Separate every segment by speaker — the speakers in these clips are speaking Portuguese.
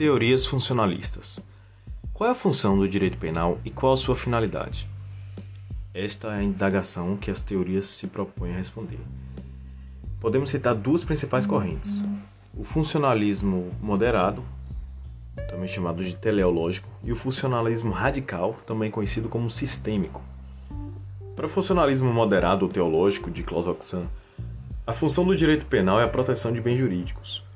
Speaker 1: Teorias funcionalistas. Qual é a função do direito penal e qual a sua finalidade? Esta é a indagação que as teorias se propõem a responder. Podemos citar duas principais correntes: o funcionalismo moderado, também chamado de teleológico, e o funcionalismo radical, também conhecido como sistêmico. Para o funcionalismo moderado ou teológico de Klaus Oxan, a função do direito penal é a proteção de bens jurídicos.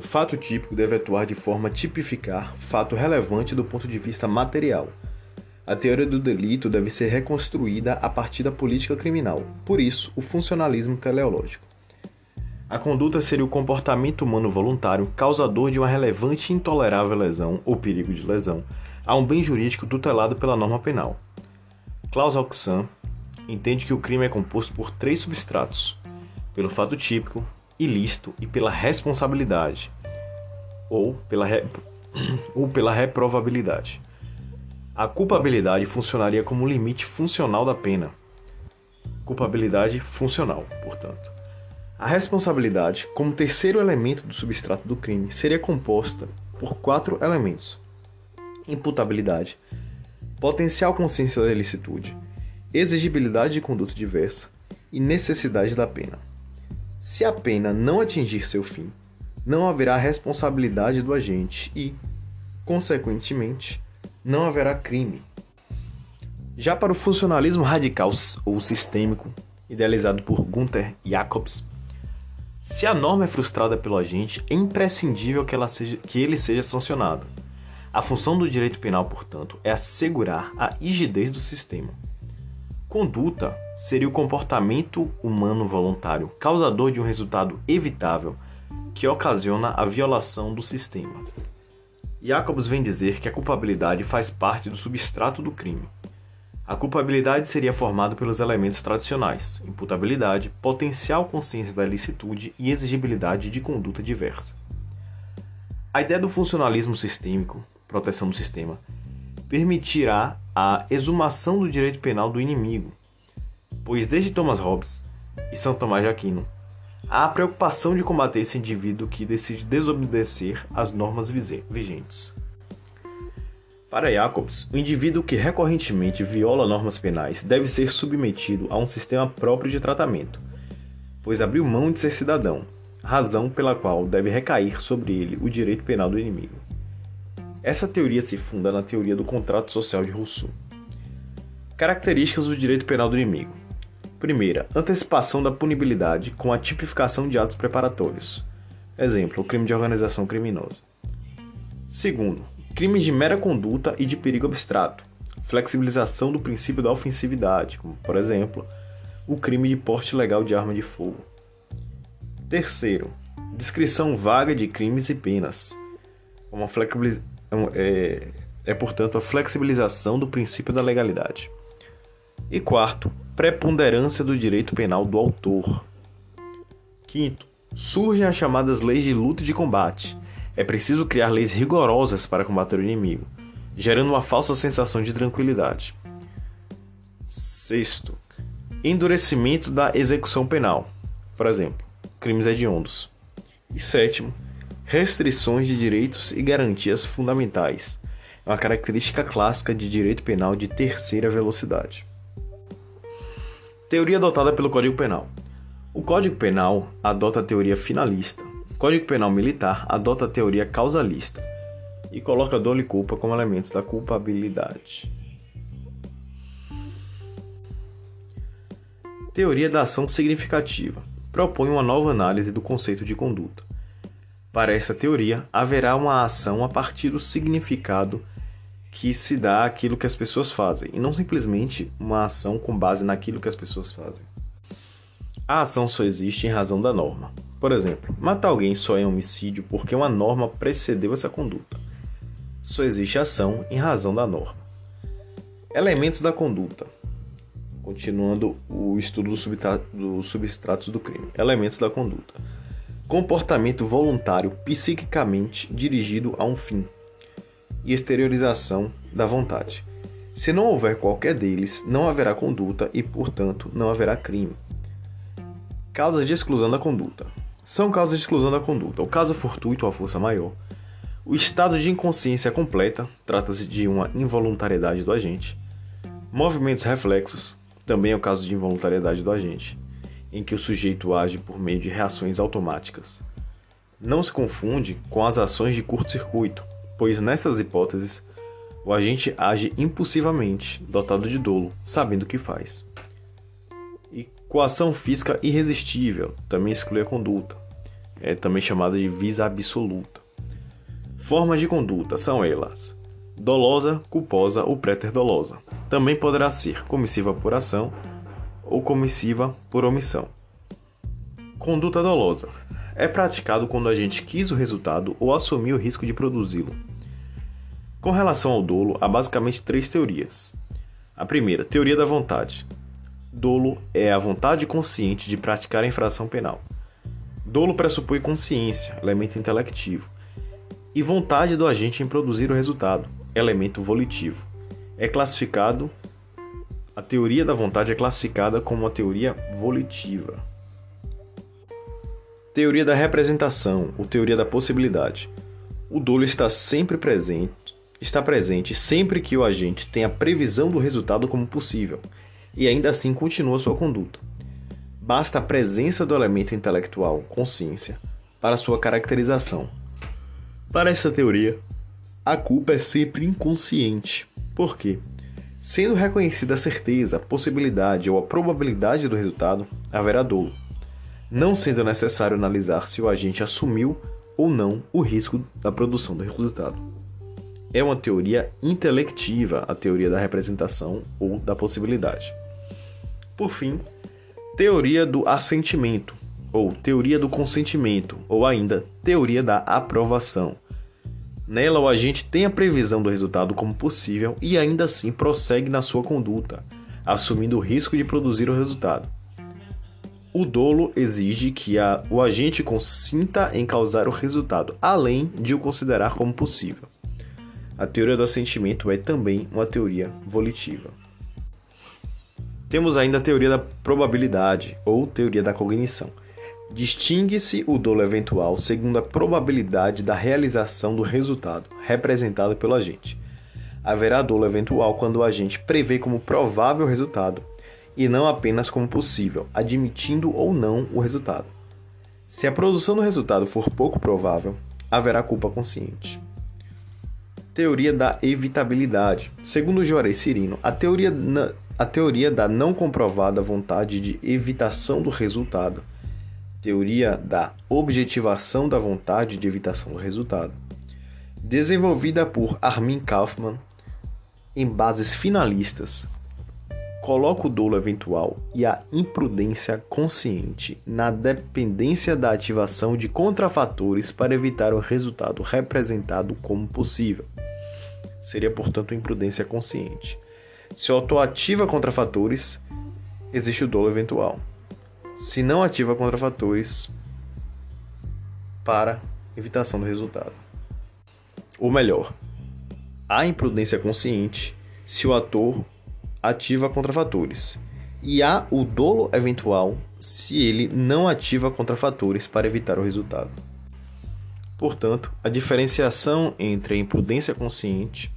Speaker 1: O fato típico deve atuar de forma a tipificar fato relevante do ponto de vista material. A teoria do delito deve ser reconstruída a partir da política criminal, por isso, o funcionalismo teleológico. A conduta seria o comportamento humano voluntário causador de uma relevante e intolerável lesão ou perigo de lesão a um bem jurídico tutelado pela norma penal. Klaus Oxan entende que o crime é composto por três substratos: pelo fato típico, ilícito e pela responsabilidade, ou pela, re... ou pela reprovabilidade. A culpabilidade funcionaria como limite funcional da pena. Culpabilidade funcional, portanto. A responsabilidade, como terceiro elemento do substrato do crime, seria composta por quatro elementos: imputabilidade, potencial consciência da ilicitude, exigibilidade de conduta diversa e necessidade da pena. Se a pena não atingir seu fim, não haverá responsabilidade do agente e, consequentemente, não haverá crime. Já para o funcionalismo radical ou sistêmico, idealizado por Gunther Jacobs, se a norma é frustrada pelo agente, é imprescindível que, seja, que ele seja sancionado. A função do direito penal, portanto, é assegurar a rigidez do sistema. Conduta seria o comportamento humano voluntário causador de um resultado evitável que ocasiona a violação do sistema. Jacobs vem dizer que a culpabilidade faz parte do substrato do crime. A culpabilidade seria formada pelos elementos tradicionais: imputabilidade, potencial consciência da ilicitude e exigibilidade de conduta diversa. A ideia do funcionalismo sistêmico, proteção do sistema, permitirá a exumação do direito penal do inimigo, pois desde Thomas Hobbes e São Tomás de Aquino, há a preocupação de combater esse indivíduo que decide desobedecer às normas vigentes. Para Jacobs, o indivíduo que recorrentemente viola normas penais deve ser submetido a um sistema próprio de tratamento, pois abriu mão de ser cidadão, razão pela qual deve recair sobre ele o direito penal do inimigo. Essa teoria se funda na teoria do contrato social de Rousseau. Características do direito penal do inimigo. Primeira, antecipação da punibilidade com a tipificação de atos preparatórios. Exemplo, o crime de organização criminosa. Segundo, crimes de mera conduta e de perigo abstrato. Flexibilização do princípio da ofensividade, como, por exemplo, o crime de porte legal de arma de fogo. Terceiro, descrição vaga de crimes e penas, como a é, é, portanto, a flexibilização do princípio da legalidade. E quarto, preponderância do direito penal do autor. Quinto, surgem as chamadas leis de luta e de combate. É preciso criar leis rigorosas para combater o inimigo, gerando uma falsa sensação de tranquilidade. Sexto, endurecimento da execução penal, por exemplo, crimes hediondos. E sétimo, restrições de direitos e garantias fundamentais. É uma característica clássica de direito penal de terceira velocidade. Teoria adotada pelo Código Penal. O Código Penal adota a teoria finalista. O Código Penal Militar adota a teoria causalista e coloca dolo e culpa como elementos da culpabilidade. Teoria da ação significativa propõe uma nova análise do conceito de conduta para essa teoria, haverá uma ação a partir do significado que se dá àquilo que as pessoas fazem, e não simplesmente uma ação com base naquilo que as pessoas fazem. A ação só existe em razão da norma. Por exemplo, matar alguém só é homicídio porque uma norma precedeu essa conduta. Só existe ação em razão da norma. Elementos da conduta. Continuando o estudo dos substratos do crime. Elementos da conduta comportamento voluntário psiquicamente dirigido a um fim e exteriorização da vontade. Se não houver qualquer deles, não haverá conduta e, portanto, não haverá crime. Causas de exclusão da conduta. São causas de exclusão da conduta o caso fortuito ou a força maior, O estado de inconsciência completa trata-se de uma involuntariedade do agente. Movimentos reflexos também é o caso de involuntariedade do agente, em que o sujeito age por meio de reações automáticas. Não se confunde com as ações de curto-circuito, pois nessas hipóteses o agente age impulsivamente, dotado de dolo, sabendo o que faz. E coação física irresistível também exclui a conduta, é também chamada de visa absoluta. Formas de conduta são elas: dolosa, culposa ou préter-dolosa. Também poderá ser comissiva por ação ou comissiva por omissão. Conduta dolosa é praticado quando a gente quis o resultado ou assumiu o risco de produzi-lo. Com relação ao dolo, há basicamente três teorias. A primeira, teoria da vontade. Dolo é a vontade consciente de praticar a infração penal. Dolo pressupõe consciência, elemento intelectivo, e vontade do agente em produzir o resultado, elemento volitivo. É classificado a teoria da vontade é classificada como uma teoria volitiva. Teoria da representação, ou teoria da possibilidade. O dolo está sempre presente está presente sempre que o agente tem a previsão do resultado como possível e ainda assim continua sua conduta. Basta a presença do elemento intelectual, consciência, para sua caracterização. Para essa teoria, a culpa é sempre inconsciente. Por quê? Sendo reconhecida a certeza, a possibilidade ou a probabilidade do resultado, haverá dolo, não sendo necessário analisar se o agente assumiu ou não o risco da produção do resultado é uma teoria intelectiva, a teoria da representação ou da possibilidade. Por fim, teoria do assentimento, ou teoria do consentimento, ou ainda teoria da aprovação. Nela, o agente tem a previsão do resultado como possível e ainda assim prossegue na sua conduta, assumindo o risco de produzir o resultado. O dolo exige que a, o agente consinta em causar o resultado, além de o considerar como possível. A teoria do assentimento é também uma teoria volitiva. Temos ainda a teoria da probabilidade ou teoria da cognição. Distingue-se o dolo eventual segundo a probabilidade da realização do resultado, representado pelo agente. Haverá dolo eventual quando o agente prevê como provável o resultado, e não apenas como possível, admitindo ou não o resultado. Se a produção do resultado for pouco provável, haverá culpa consciente. Teoria da evitabilidade. Segundo Juarez Cirino, a teoria, na, a teoria da não comprovada vontade de evitação do resultado. Teoria da objetivação da vontade de evitação do resultado. Desenvolvida por Armin Kaufmann em bases finalistas, coloca o dolo eventual e a imprudência consciente na dependência da ativação de contrafatores para evitar o resultado representado como possível. Seria, portanto, imprudência consciente. Se o autor ativa contrafatores, existe o dolo eventual. Se não ativa contrafatores, para evitação do resultado. Ou melhor, há imprudência consciente se o ator ativa contrafatores. E há o dolo eventual se ele não ativa contrafatores para evitar o resultado. Portanto, a diferenciação entre a imprudência consciente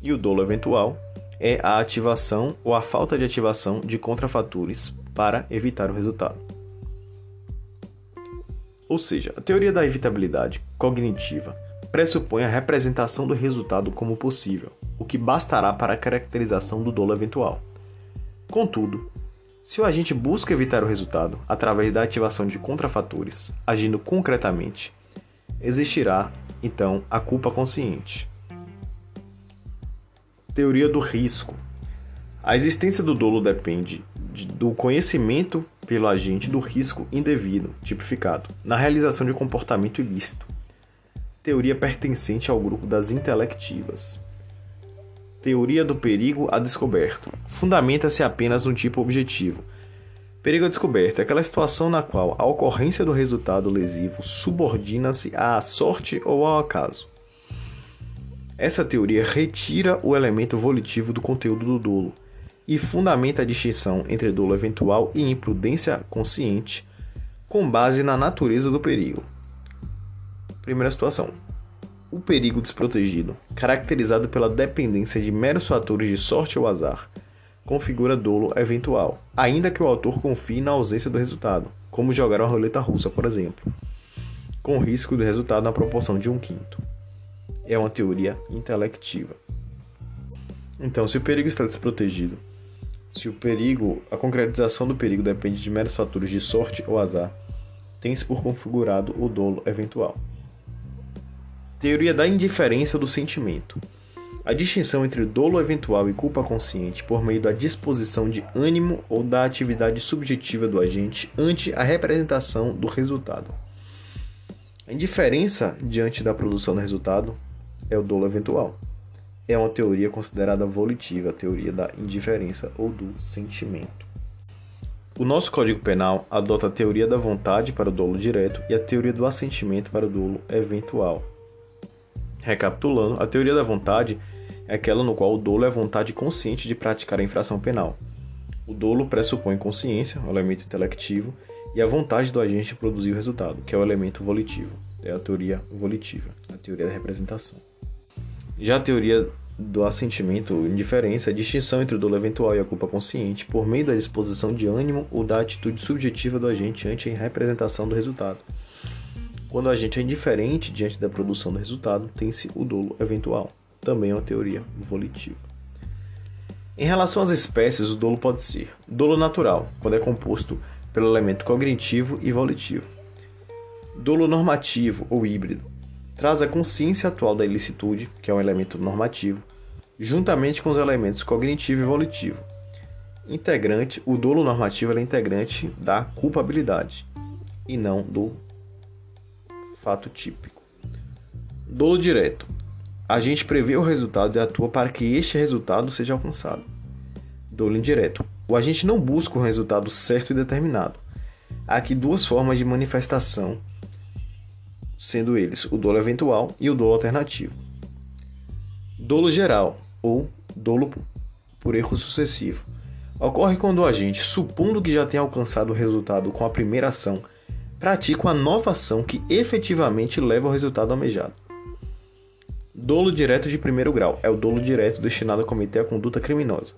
Speaker 1: e o dolo eventual é a ativação ou a falta de ativação de contrafatores para evitar o resultado. Ou seja, a teoria da evitabilidade cognitiva pressupõe a representação do resultado como possível, o que bastará para a caracterização do dolo eventual. Contudo, se o agente busca evitar o resultado através da ativação de contrafatores, agindo concretamente, existirá então a culpa consciente. Teoria do risco. A existência do dolo depende de, do conhecimento pelo agente do risco indevido, tipificado, na realização de comportamento ilícito. Teoria pertencente ao grupo das intelectivas. Teoria do perigo a descoberto. Fundamenta-se apenas no tipo objetivo, Perigo descoberto é aquela situação na qual a ocorrência do resultado lesivo subordina-se à sorte ou ao acaso. Essa teoria retira o elemento volitivo do conteúdo do dolo e fundamenta a distinção entre dolo eventual e imprudência consciente com base na natureza do perigo. Primeira situação: o perigo desprotegido, caracterizado pela dependência de meros fatores de sorte ou azar, configura dolo eventual, ainda que o autor confie na ausência do resultado, como jogar uma roleta russa, por exemplo, com risco do resultado na proporção de um quinto. É uma teoria intelectiva. Então, se o perigo está desprotegido, se o perigo, a concretização do perigo depende de meros fatores de sorte ou azar, tem-se por configurado o dolo eventual. Teoria da indiferença do sentimento. A distinção entre dolo eventual e culpa consciente por meio da disposição de ânimo ou da atividade subjetiva do agente ante a representação do resultado. A indiferença diante da produção do resultado é o dolo eventual. É uma teoria considerada volitiva, a teoria da indiferença ou do sentimento. O nosso Código Penal adota a teoria da vontade para o dolo direto e a teoria do assentimento para o dolo eventual. Recapitulando, a teoria da vontade é aquela no qual o dolo é a vontade consciente de praticar a infração penal. O dolo pressupõe consciência, o elemento intelectivo, e a vontade do agente de produzir o resultado, que é o elemento volitivo. É a teoria volitiva, a teoria da representação. Já a teoria do assentimento indiferença a distinção entre o dolo eventual e a culpa consciente por meio da disposição de ânimo ou da atitude subjetiva do agente ante a representação do resultado. Quando o agente é indiferente diante da produção do resultado, tem-se o dolo eventual também é uma teoria volitiva. Em relação às espécies, o dolo pode ser dolo natural, quando é composto pelo elemento cognitivo e volitivo. Dolo normativo ou híbrido traz a consciência atual da ilicitude, que é um elemento normativo, juntamente com os elementos cognitivo e volitivo. Integrante, o dolo normativo é integrante da culpabilidade e não do fato típico. Dolo direto a gente prevê o resultado e atua para que este resultado seja alcançado. Dolo indireto. O agente não busca o resultado certo e determinado. Há aqui duas formas de manifestação, sendo eles o dolo eventual e o dolo alternativo. Dolo geral, ou dolo por erro sucessivo, ocorre quando o agente, supondo que já tenha alcançado o resultado com a primeira ação, pratica uma nova ação que efetivamente leva ao resultado almejado. Dolo direto de primeiro grau é o dolo direto destinado a cometer a conduta criminosa.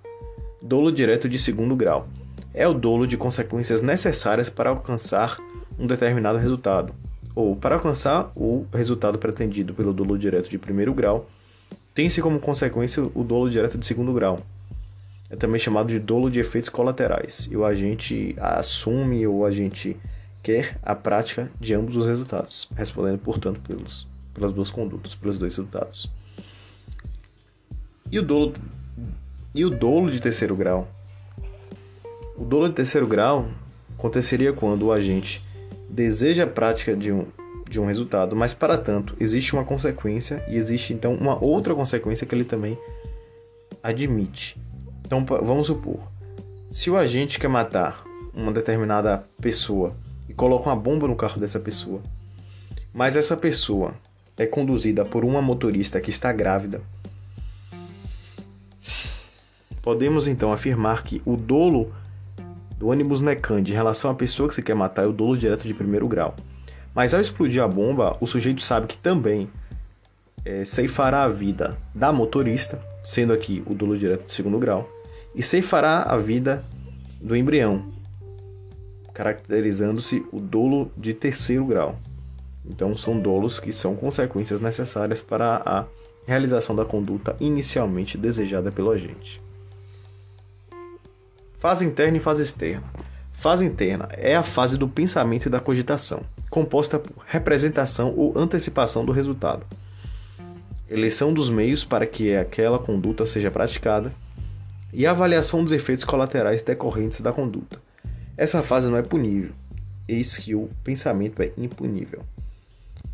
Speaker 1: Dolo direto de segundo grau é o dolo de consequências necessárias para alcançar um determinado resultado, ou para alcançar o resultado pretendido pelo dolo direto de primeiro grau, tem-se como consequência o dolo direto de segundo grau. É também chamado de dolo de efeitos colaterais, e o agente assume ou o agente quer a prática de ambos os resultados, respondendo, portanto, pelos pelas duas condutas, pelos dois resultados. E o dolo e o dolo de terceiro grau? O dolo de terceiro grau aconteceria quando o agente deseja a prática de um, de um resultado, mas para tanto existe uma consequência e existe então uma outra consequência que ele também admite. Então vamos supor, se o agente quer matar uma determinada pessoa e coloca uma bomba no carro dessa pessoa, mas essa pessoa é conduzida por uma motorista que está grávida. Podemos então afirmar que o dolo do ônibus necante em relação à pessoa que se quer matar é o dolo direto de primeiro grau. Mas ao explodir a bomba, o sujeito sabe que também é, ceifará a vida da motorista, sendo aqui o dolo direto de segundo grau, e ceifará a vida do embrião, caracterizando-se o dolo de terceiro grau. Então, são dolos que são consequências necessárias para a realização da conduta inicialmente desejada pelo agente. Fase interna e fase externa. Fase interna é a fase do pensamento e da cogitação, composta por representação ou antecipação do resultado, eleição dos meios para que aquela conduta seja praticada e avaliação dos efeitos colaterais decorrentes da conduta. Essa fase não é punível, eis que o pensamento é impunível.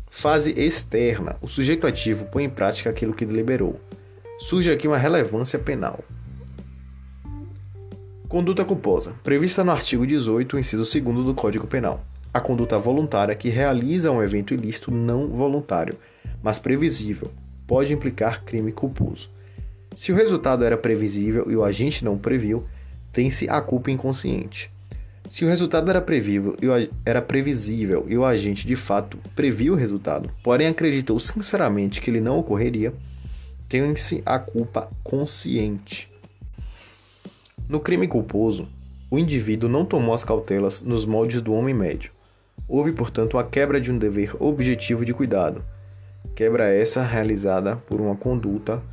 Speaker 1: Fase externa. O sujeito ativo põe em prática aquilo que deliberou. Surge aqui uma relevância penal. Conduta culposa. Prevista no artigo 18, inciso 2 do Código Penal. A conduta voluntária que realiza um evento ilícito não voluntário, mas previsível, pode implicar crime culposo. Se o resultado era previsível e o agente não previu, tem-se a culpa inconsciente. Se o resultado era era previsível e o agente de fato previu o resultado, porém acreditou sinceramente que ele não ocorreria, tem-se a culpa consciente. No crime culposo, o indivíduo não tomou as cautelas nos moldes do homem médio. Houve, portanto, a quebra de um dever objetivo de cuidado. Quebra essa realizada por uma conduta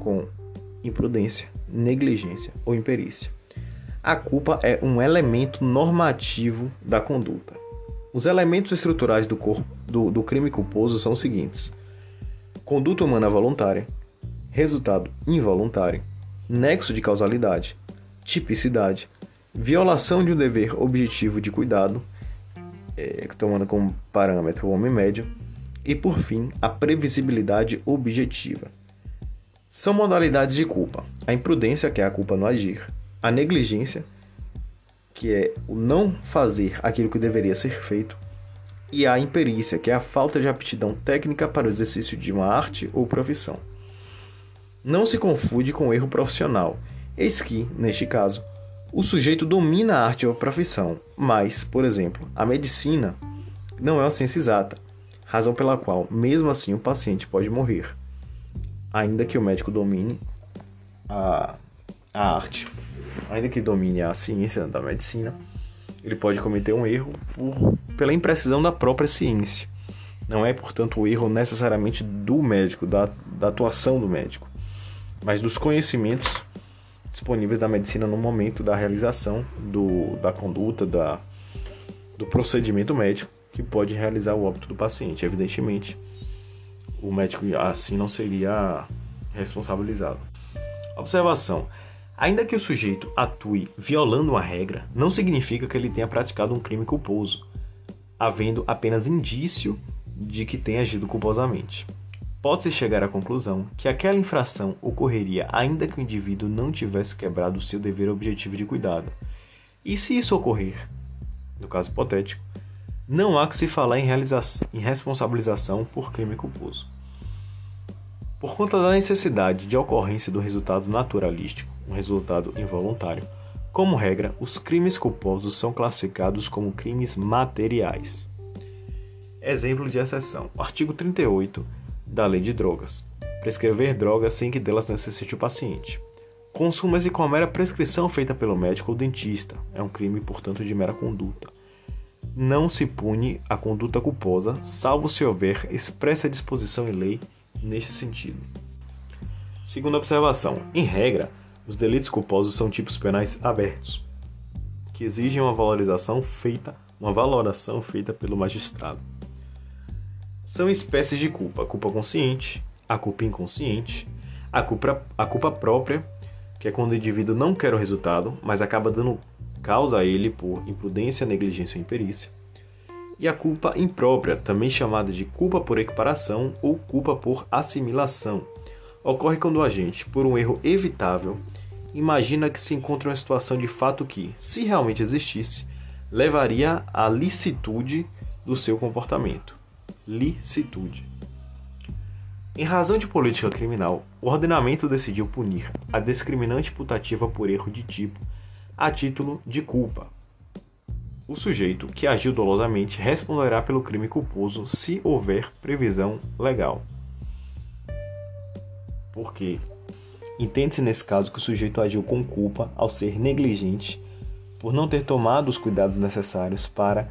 Speaker 1: com imprudência, negligência ou imperícia. A culpa é um elemento normativo da conduta. Os elementos estruturais do, corpo, do, do crime culposo são os seguintes: conduta humana voluntária, resultado involuntário, nexo de causalidade, tipicidade, violação de um dever objetivo de cuidado, é, tomando como parâmetro o homem médio, e por fim, a previsibilidade objetiva. São modalidades de culpa: a imprudência, que é a culpa no agir, a negligência, que é o não fazer aquilo que deveria ser feito, e a imperícia, que é a falta de aptidão técnica para o exercício de uma arte ou profissão. Não se confunde com erro profissional, eis que, neste caso, o sujeito domina a arte ou a profissão, mas, por exemplo, a medicina não é uma ciência exata, razão pela qual, mesmo assim, o paciente pode morrer ainda que o médico domine a, a arte, ainda que domine a ciência da medicina, ele pode cometer um erro por, pela imprecisão da própria ciência. Não é, portanto, o erro necessariamente do médico, da, da atuação do médico, mas dos conhecimentos disponíveis da medicina no momento da realização do, da conduta, da, do procedimento médico que pode realizar o óbito do paciente. Evidentemente, o médico assim não seria responsabilizado. Observação: ainda que o sujeito atue violando uma regra, não significa que ele tenha praticado um crime culposo, havendo apenas indício de que tenha agido culposamente. Pode-se chegar à conclusão que aquela infração ocorreria ainda que o indivíduo não tivesse quebrado seu dever objetivo de cuidado. E se isso ocorrer, no caso hipotético, não há que se falar em, em responsabilização por crime culposo. Por conta da necessidade de ocorrência do resultado naturalístico, um resultado involuntário, como regra, os crimes culposos são classificados como crimes materiais. Exemplo de exceção: artigo 38 da Lei de Drogas. Prescrever drogas sem que delas necessite o paciente. Consuma-se com a mera prescrição feita pelo médico ou dentista. É um crime, portanto, de mera conduta não se pune a conduta culposa, salvo se houver expressa disposição em lei neste sentido. Segunda observação: em regra, os delitos culposos são tipos penais abertos, que exigem uma valorização feita, uma valoração feita pelo magistrado. São espécies de culpa: a culpa consciente, a culpa inconsciente, a culpa, a culpa própria, que é quando o indivíduo não quer o resultado, mas acaba dando causa a ele por imprudência, negligência ou imperícia, e a culpa imprópria, também chamada de culpa por equiparação ou culpa por assimilação, ocorre quando o agente, por um erro evitável, imagina que se encontra em uma situação de fato que, se realmente existisse, levaria à licitude do seu comportamento. Licitude. Em razão de política criminal, o ordenamento decidiu punir a discriminante putativa por erro de tipo a título de culpa. O sujeito que agiu dolosamente responderá pelo crime culposo se houver previsão legal. Por quê? Entende-se nesse caso que o sujeito agiu com culpa ao ser negligente por não ter tomado os cuidados necessários para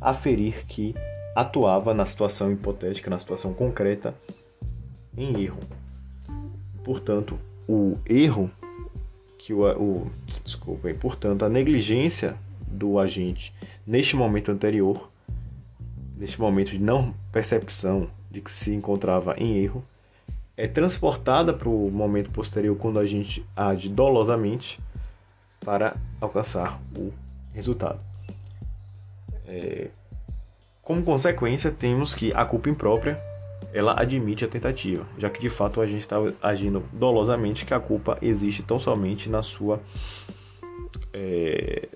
Speaker 1: aferir que atuava na situação hipotética, na situação concreta, em erro. Portanto, o erro que o, o portanto, a negligência do agente neste momento anterior, neste momento de não percepção de que se encontrava em erro, é transportada para o momento posterior quando a gente age dolosamente para alcançar o resultado. É, como consequência, temos que a culpa imprópria ela admite a tentativa, já que de fato a gente está agindo dolosamente, que a culpa existe tão somente na sua é,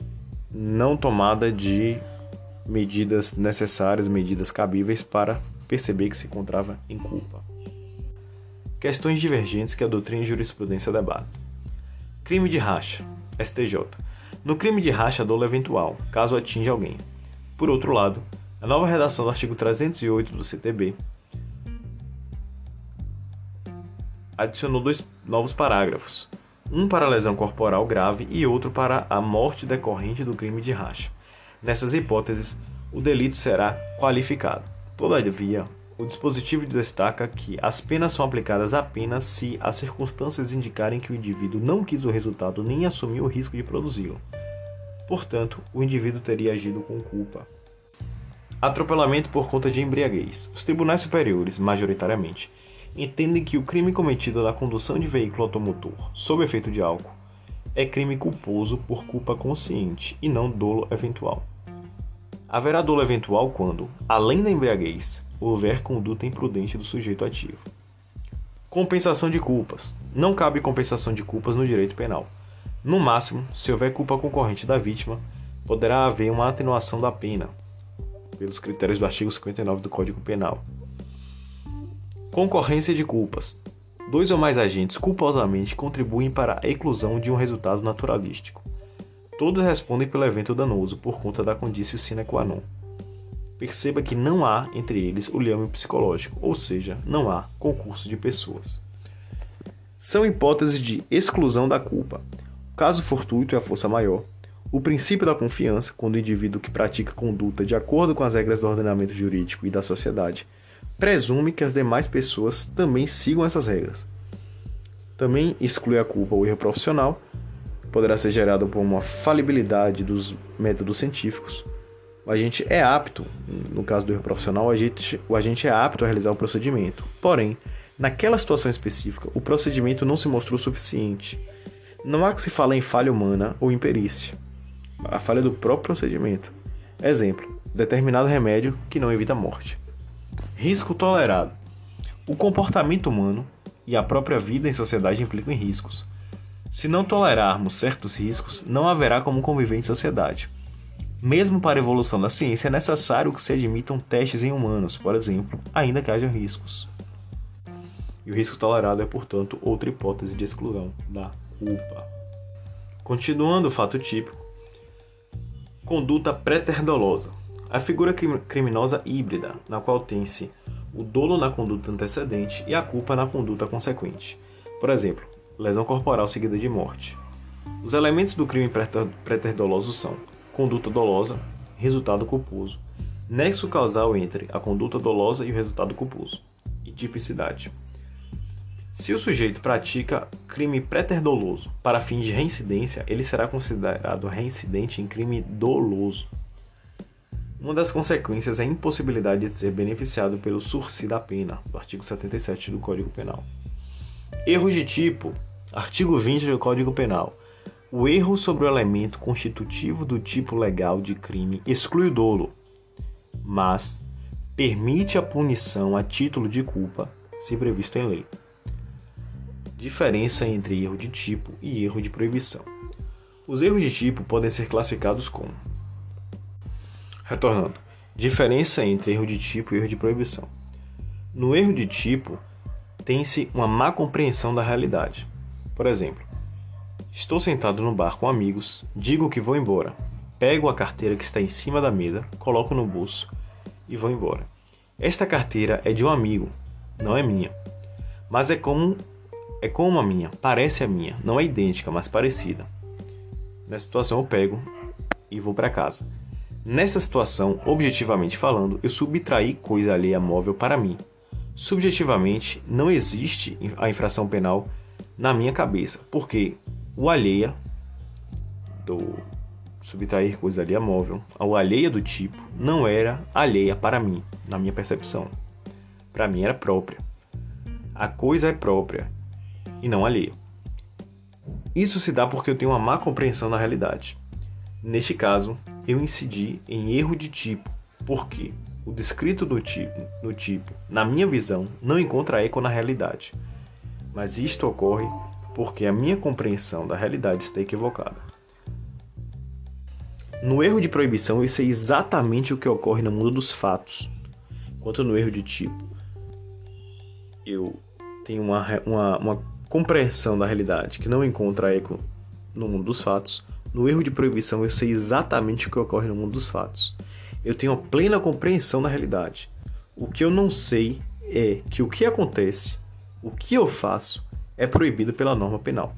Speaker 1: não tomada de medidas necessárias, medidas cabíveis para perceber que se encontrava em culpa. Questões divergentes que a doutrina e jurisprudência debate. Crime de racha, STJ. No crime de racha, dolo eventual, caso atinja alguém. Por outro lado, a nova redação do artigo 308 do CTB adicionou dois novos parágrafos, um para lesão corporal grave e outro para a morte decorrente do crime de racha. Nessas hipóteses, o delito será qualificado. Todavia, o dispositivo destaca que as penas são aplicadas apenas se as circunstâncias indicarem que o indivíduo não quis o resultado nem assumiu o risco de produzi-lo. Portanto, o indivíduo teria agido com culpa. Atropelamento por conta de embriaguez. Os tribunais superiores, majoritariamente, entendem que o crime cometido na condução de veículo automotor sob efeito de álcool é crime culposo por culpa consciente e não dolo eventual. Haverá dolo eventual quando, além da embriaguez, houver conduta imprudente do sujeito ativo. Compensação de culpas. Não cabe compensação de culpas no direito penal. No máximo, se houver culpa concorrente da vítima, poderá haver uma atenuação da pena, pelos critérios do artigo 59 do Código Penal. Concorrência de culpas. Dois ou mais agentes culposamente contribuem para a eclusão de um resultado naturalístico. Todos respondem pelo evento danoso por conta da condício sine qua non. Perceba que não há entre eles o liame psicológico, ou seja, não há concurso de pessoas. São hipóteses de exclusão da culpa. O caso fortuito é a força maior. O princípio da confiança, quando o indivíduo que pratica conduta de acordo com as regras do ordenamento jurídico e da sociedade presume que as demais pessoas também sigam essas regras. Também exclui a culpa ou erro profissional, poderá ser gerado por uma falibilidade dos métodos científicos. O agente é apto, no caso do erro profissional, o agente, o agente é apto a realizar o procedimento. Porém, naquela situação específica, o procedimento não se mostrou suficiente. Não há que se falar em falha humana ou imperícia. A falha do próprio procedimento. Exemplo: determinado remédio que não evita morte. Risco tolerado. O comportamento humano e a própria vida em sociedade implicam em riscos. Se não tolerarmos certos riscos, não haverá como conviver em sociedade. Mesmo para a evolução da ciência, é necessário que se admitam testes em humanos, por exemplo, ainda que haja riscos. E o risco tolerado é, portanto, outra hipótese de exclusão da culpa. Continuando o fato típico, conduta pré-terdolosa. A figura criminosa híbrida, na qual tem-se o dolo na conduta antecedente e a culpa na conduta consequente. Por exemplo, lesão corporal seguida de morte. Os elementos do crime pré-doloso são conduta dolosa, resultado culposo, nexo causal entre a conduta dolosa e o resultado culposo, e tipicidade. Se o sujeito pratica crime pré-doloso para fins de reincidência, ele será considerado reincidente em crime doloso. Uma das consequências é a impossibilidade de ser beneficiado pelo sursi da pena, do artigo 77 do Código Penal. Erros de tipo, artigo 20 do Código Penal. O erro sobre o elemento constitutivo do tipo legal de crime exclui o dolo, mas permite a punição a título de culpa, se previsto em lei. Diferença entre erro de tipo e erro de proibição. Os erros de tipo podem ser classificados como Retornando. Diferença entre erro de tipo e erro de proibição. No erro de tipo, tem-se uma má compreensão da realidade. Por exemplo, estou sentado no bar com amigos, digo que vou embora, pego a carteira que está em cima da mesa, coloco no bolso e vou embora. Esta carteira é de um amigo, não é minha. Mas é como é como a minha, parece a minha, não é idêntica, mas parecida. Nessa situação eu pego e vou para casa. Nessa situação, objetivamente falando, eu subtraí coisa alheia móvel para mim. Subjetivamente, não existe a infração penal na minha cabeça, porque o alheia do subtrair coisa alheia móvel, a alheia do tipo, não era alheia para mim, na minha percepção. Para mim era própria. A coisa é própria e não alheia. Isso se dá porque eu tenho uma má compreensão da realidade. Neste caso, eu incidi em erro de tipo, porque o descrito do tipo, no tipo, na minha visão, não encontra eco na realidade. Mas isto ocorre porque a minha compreensão da realidade está equivocada. No erro de proibição, eu sei exatamente o que ocorre no mundo dos fatos. Enquanto no erro de tipo, eu tenho uma, uma, uma compreensão da realidade que não encontra eco no mundo dos fatos, No erro de proibição, eu sei exatamente o que ocorre no mundo dos fatos. Eu tenho a plena compreensão da realidade. O que eu não sei é que o que acontece, o que eu faço, é proibido pela norma penal.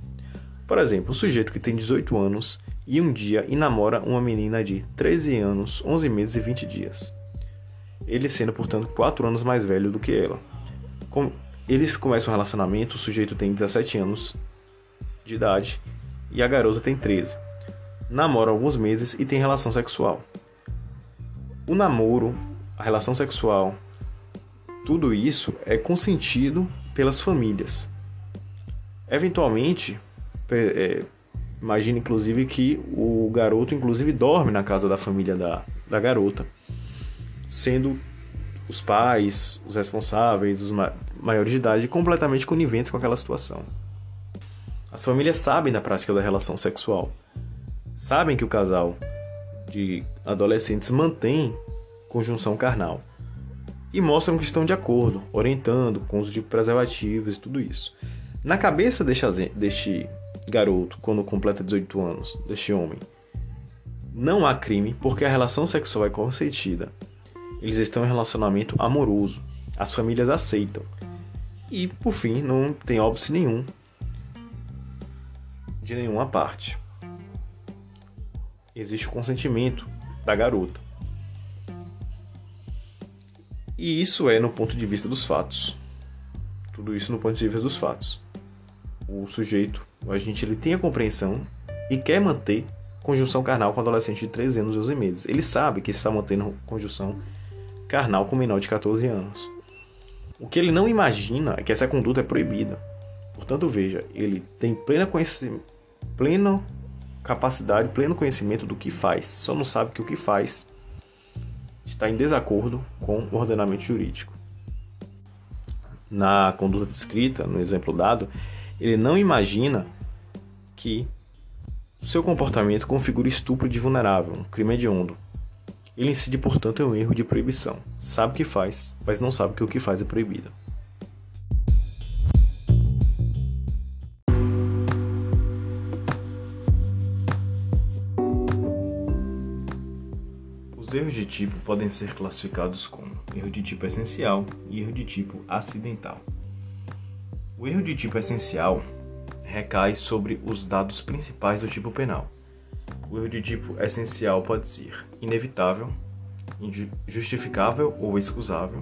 Speaker 1: Por exemplo, um sujeito que tem 18 anos e um dia e namora uma menina de 13 anos, 11 meses e 20 dias. Ele sendo, portanto, 4 anos mais velho do que ela. Com... Eles começam um relacionamento, o sujeito tem 17 anos de idade e a garota tem 13. Namoram alguns meses e tem relação sexual. O namoro, a relação sexual, tudo isso é consentido pelas famílias. Eventualmente, é, imagine inclusive que o garoto inclusive dorme na casa da família da, da garota, sendo os pais, os responsáveis, os ma maiores de idade completamente coniventes com aquela situação. As famílias sabem da prática da relação sexual, sabem que o casal de adolescentes mantém conjunção carnal e mostram que estão de acordo, orientando com uso de preservativos e tudo isso. Na cabeça deste, deste garoto, quando completa 18 anos, deste homem, não há crime porque a relação sexual é consentida. Eles estão em relacionamento amoroso. As famílias aceitam. E, por fim, não tem óbice nenhum de nenhuma parte. Existe o consentimento da garota. E isso é no ponto de vista dos fatos. Tudo isso no ponto de vista dos fatos o sujeito, o agente, ele tem a compreensão e quer manter conjunção carnal com adolescente de 13 anos e 12 meses. Ele sabe que está mantendo conjunção carnal com menor de 14 anos. O que ele não imagina é que essa conduta é proibida. Portanto, veja, ele tem plena, plena capacidade, pleno conhecimento do que faz, só não sabe que o que faz está em desacordo com o ordenamento jurídico. Na conduta descrita, no exemplo dado, ele não imagina que seu comportamento configura estupro de vulnerável, um crime hediondo. Ele incide, portanto, em um erro de proibição. Sabe o que faz, mas não sabe que o que faz é proibido. Os erros de tipo podem ser classificados como erro de tipo essencial e erro de tipo acidental. O erro de tipo essencial recai sobre os dados principais do tipo penal. O erro de tipo essencial pode ser inevitável, justificável ou excusável,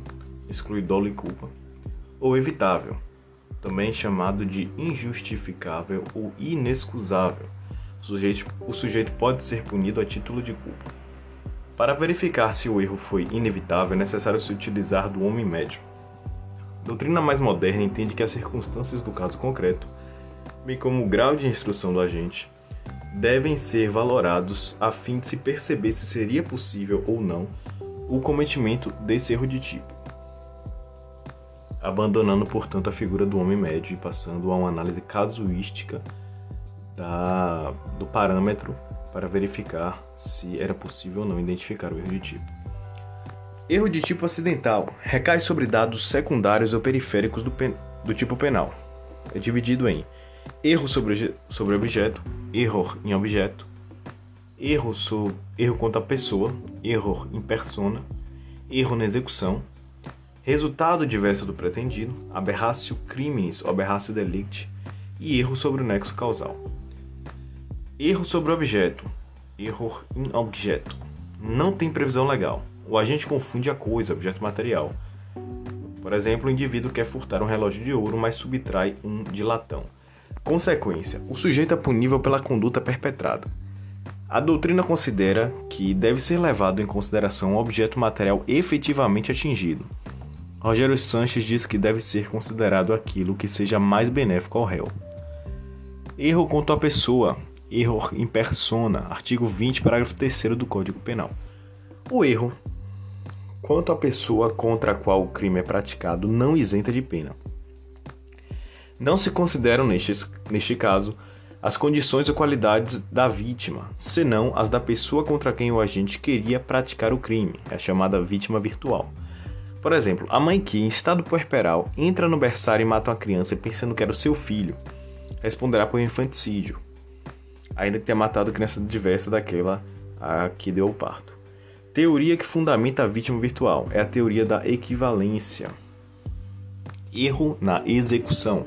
Speaker 1: exclui dolo e culpa, ou evitável, também chamado de injustificável ou inexcusável. O sujeito, o sujeito pode ser punido a título de culpa. Para verificar se o erro foi inevitável, é necessário se utilizar do homem médio a doutrina mais moderna entende que as circunstâncias do caso concreto, bem como o grau de instrução do agente, devem ser valorados a fim de se perceber se seria possível ou não o cometimento desse erro de tipo, abandonando, portanto, a figura do homem médio e passando a uma análise casuística da, do parâmetro para verificar se era possível ou não identificar o erro de tipo. Erro de tipo acidental recai sobre dados secundários ou periféricos do, pen... do tipo penal. É dividido em erro sobre, sobre objeto, erro em objeto, erro, so... erro quanto à pessoa, erro em persona, erro na execução, resultado diverso do pretendido, aberratio criminis ou aberratio delicti e erro sobre o nexo causal. Erro sobre objeto, erro em objeto. Não tem previsão legal o agente confunde a coisa, objeto material. Por exemplo, o indivíduo quer furtar um relógio de ouro, mas subtrai um de latão. Consequência: o sujeito é punível pela conduta perpetrada. A doutrina considera que deve ser levado em consideração o objeto material efetivamente atingido. Rogério Sanches diz que deve ser considerado aquilo que seja mais benéfico ao réu. Erro contra a pessoa, erro em persona, artigo 20, parágrafo 3 do Código Penal. O erro quanto à pessoa contra a qual o crime é praticado não isenta de pena. Não se consideram, neste, neste caso, as condições ou qualidades da vítima, senão as da pessoa contra quem o agente queria praticar o crime, a chamada vítima virtual. Por exemplo, a mãe que, em estado puerperal, entra no berçário e mata uma criança pensando que era o seu filho, responderá por infanticídio. ainda que tenha matado criança diversa daquela a que deu o parto. Teoria que fundamenta a vítima virtual é a teoria da equivalência. Erro na execução.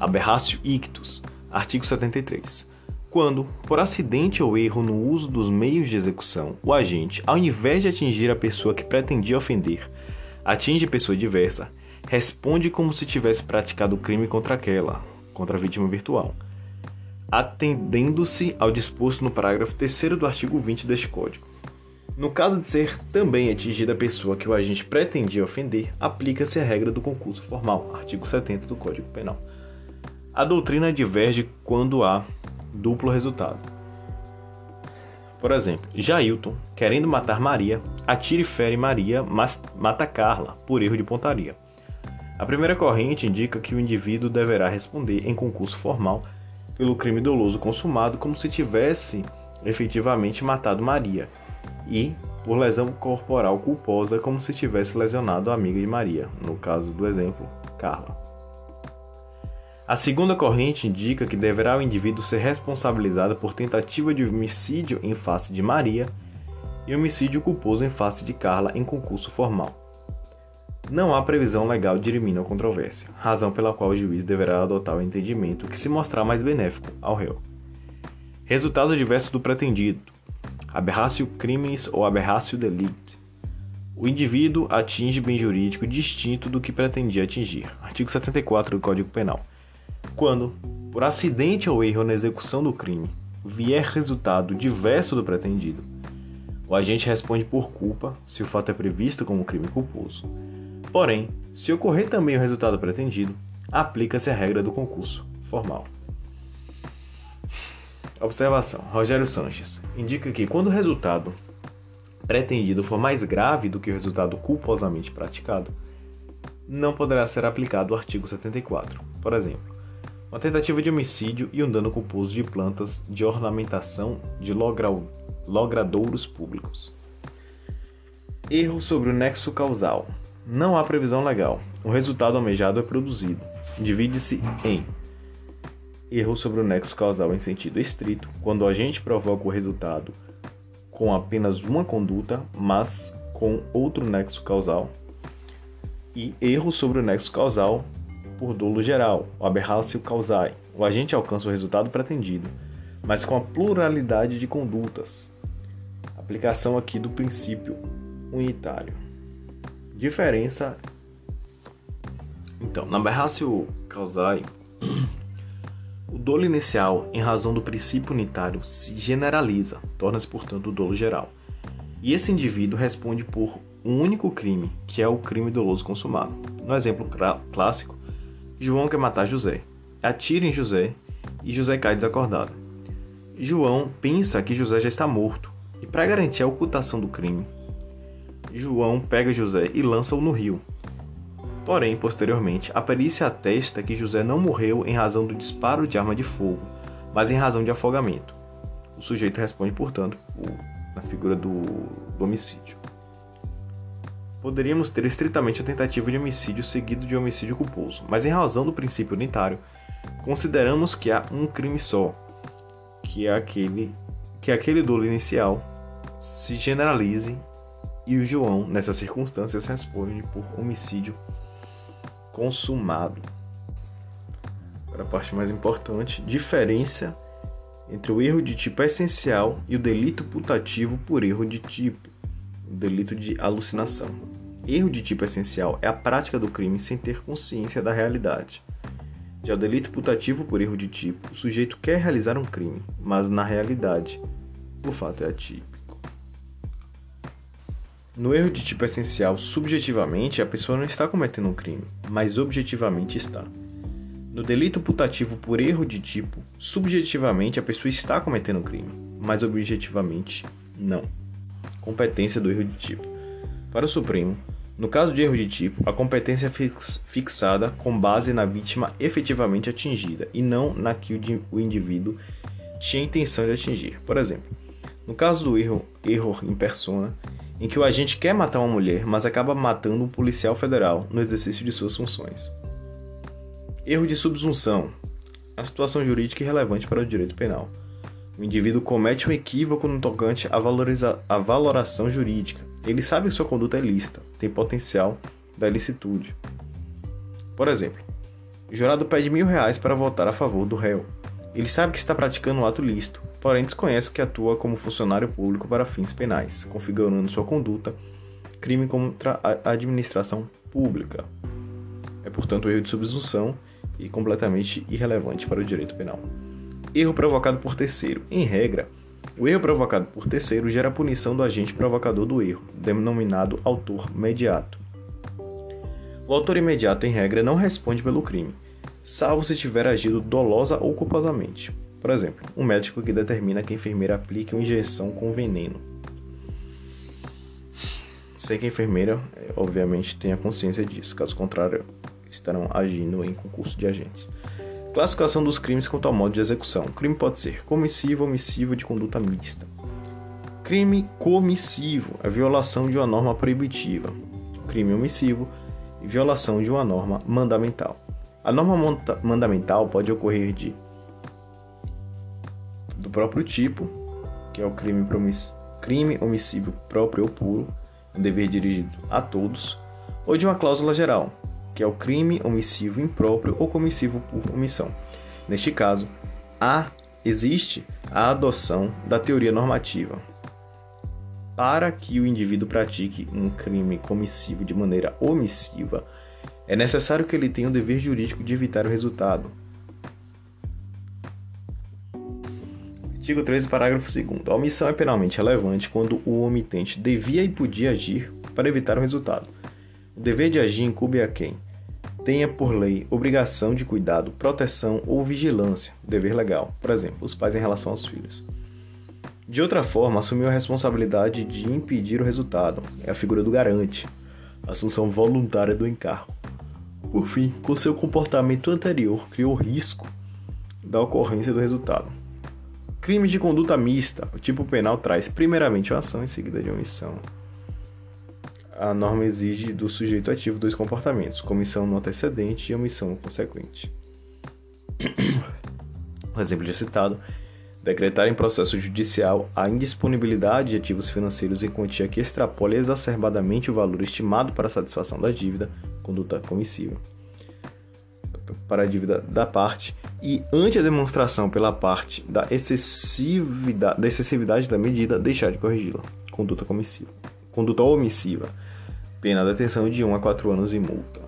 Speaker 1: Aberratio ictus. Artigo 73. Quando, por acidente ou erro no uso dos meios de execução, o agente, ao invés de atingir a pessoa que pretendia ofender, atinge pessoa diversa, responde como se tivesse praticado o crime contra aquela, contra a vítima virtual, atendendo-se ao disposto no parágrafo 3 do artigo 20 deste Código. No caso de ser também atingida a pessoa que o agente pretendia ofender, aplica-se a regra do concurso formal, artigo 70 do Código Penal. A doutrina diverge quando há duplo resultado. Por exemplo, Jailton, querendo matar Maria, atira e fere Maria, mas mata Carla por erro de pontaria. A primeira corrente indica que o indivíduo deverá responder em concurso formal pelo crime doloso consumado como se tivesse efetivamente matado Maria, e por lesão corporal culposa como se tivesse lesionado a amiga de Maria, no caso do exemplo, Carla. A segunda corrente indica que deverá o indivíduo ser responsabilizado por tentativa de homicídio em face de Maria e homicídio culposo em face de Carla em concurso formal. Não há previsão legal dirimir a controvérsia, razão pela qual o juiz deverá adotar o entendimento que se mostrar mais benéfico ao réu. Resultado diverso do pretendido. Aberratio criminis ou aberratio delicti. O indivíduo atinge bem jurídico distinto do que pretendia atingir. Artigo 74 do Código Penal. Quando, por acidente ou erro na execução do crime, vier resultado diverso do pretendido, o agente responde por culpa se o fato é previsto como crime culposo. Porém, se ocorrer também o resultado pretendido, aplica-se a regra do concurso formal. Observação: Rogério Sanches indica que quando o resultado pretendido for mais grave do que o resultado culposamente praticado, não poderá ser aplicado o artigo 74. Por exemplo, uma tentativa de homicídio e um dano culposo de plantas de ornamentação de logradouros públicos. Erro sobre o nexo causal. Não há previsão legal. O resultado almejado é produzido. Divide-se em erro sobre o nexo causal em sentido estrito, quando o agente provoca o resultado com apenas uma conduta, mas com outro nexo causal, e erro sobre o nexo causal por dolo geral, o aberratio causae. O agente alcança o resultado pretendido, mas com a pluralidade de condutas. Aplicação aqui do princípio unitário. Diferença. Então, na aberratio causae, o dolo inicial, em razão do princípio unitário, se generaliza, torna-se, portanto, o dolo geral. E esse indivíduo responde por um único crime, que é o crime doloso consumado. No exemplo clássico, João quer matar José. Atira em José e José cai desacordado. João pensa que José já está morto e, para garantir a ocultação do crime, João pega José e lança-o no rio. Porém, posteriormente, a perícia atesta que José não morreu em razão do disparo de arma de fogo, mas em razão de afogamento. O sujeito responde, portanto, na figura do, homicídio poderíamos ter estritamente a tentativa de homicídio seguido de homicídio culposo, mas em razão do princípio unitário, consideramos que há um crime só, que é aquele que é aquele dolo inicial se generalize e o João, nessas circunstâncias, responde por homicídio consumado. Para a parte mais importante, diferença entre o erro de tipo essencial e o delito putativo por erro de tipo delito de alucinação. Erro de tipo essencial é a prática do crime sem ter consciência da realidade. Já o delito putativo por erro de tipo, o sujeito quer realizar um crime, mas na realidade o fato é atípico. No erro de tipo essencial, subjetivamente, a pessoa não está cometendo um crime, mas objetivamente está. No delito putativo por erro de tipo, subjetivamente a pessoa está cometendo um crime, mas objetivamente não competência do erro de tipo. Para o Supremo, no caso de erro de tipo, a competência é fixada com base na vítima efetivamente atingida e não na que o indivíduo tinha intenção de atingir. Por exemplo, no caso do erro, erro em persona, em que o agente quer matar uma mulher, mas acaba matando um policial federal no exercício de suas funções. Erro de subsunção, a situação jurídica irrelevante para o direito penal. O indivíduo comete um equívoco no tocante à, valoriza à valoração jurídica. Ele sabe que sua conduta é lícita, tem potencial da ilicitude. Por exemplo, o jurado pede mil reais para votar a favor do réu. Ele sabe que está praticando um ato lícito, porém desconhece que atua como funcionário público para fins penais, configurando sua conduta crime contra a administração pública. É, portanto, erro de subsunção e completamente irrelevante para o direito penal. Erro provocado por terceiro. Em regra, o erro provocado por terceiro gera punição do agente provocador do erro, denominado autor mediato. O autor imediato, em regra, não responde pelo crime, salvo se tiver agido dolosa ou culposamente. Por exemplo, um médico que determina que a enfermeira aplique uma injeção com veneno. Sei que a enfermeira, obviamente, tenha consciência disso, caso contrário, estarão agindo em concurso de agentes. Classificação dos crimes quanto ao modo de execução. O crime pode ser comissivo, omissivo de conduta mista. Crime comissivo é violação de uma norma proibitiva. Crime omissivo é violação de uma norma mandamental. A norma mandamental pode ocorrer de do próprio tipo, que é o crime, crime omissivo próprio ou puro, um dever dirigido a todos, ou de uma cláusula geral, que é o crime omissivo impróprio ou comissivo por omissão. Neste caso, há, existe a adoção da teoria normativa. Para que o indivíduo pratique um crime comissivo de maneira omissiva, é necessário que ele tenha o dever jurídico de evitar o resultado. Artigo 13, parágrafo 2. A omissão é penalmente relevante quando o omitente devia e podia agir para evitar o resultado o dever de agir incube a quem tenha por lei obrigação de cuidado, proteção ou vigilância, dever legal, por exemplo, os pais em relação aos filhos. De outra forma, assumiu a responsabilidade de impedir o resultado, é a figura do garante, assunção voluntária do encargo. Por fim, com seu comportamento anterior, criou risco da ocorrência do resultado. Crime de conduta mista. O tipo penal traz primeiramente a ação em seguida de omissão a norma exige do sujeito ativo dois comportamentos: comissão no antecedente e omissão consequente. Exemplo já citado, decretar em processo judicial a indisponibilidade de ativos financeiros em quantia que extrapole exacerbadamente o valor estimado para a satisfação da dívida, conduta comissiva, para a dívida da parte, e ante a demonstração pela parte da excessividade da, excessividade da medida, deixar de corrigi-la, conduta comissiva, conduta omissiva Pena detenção de 1 a 4 anos e multa.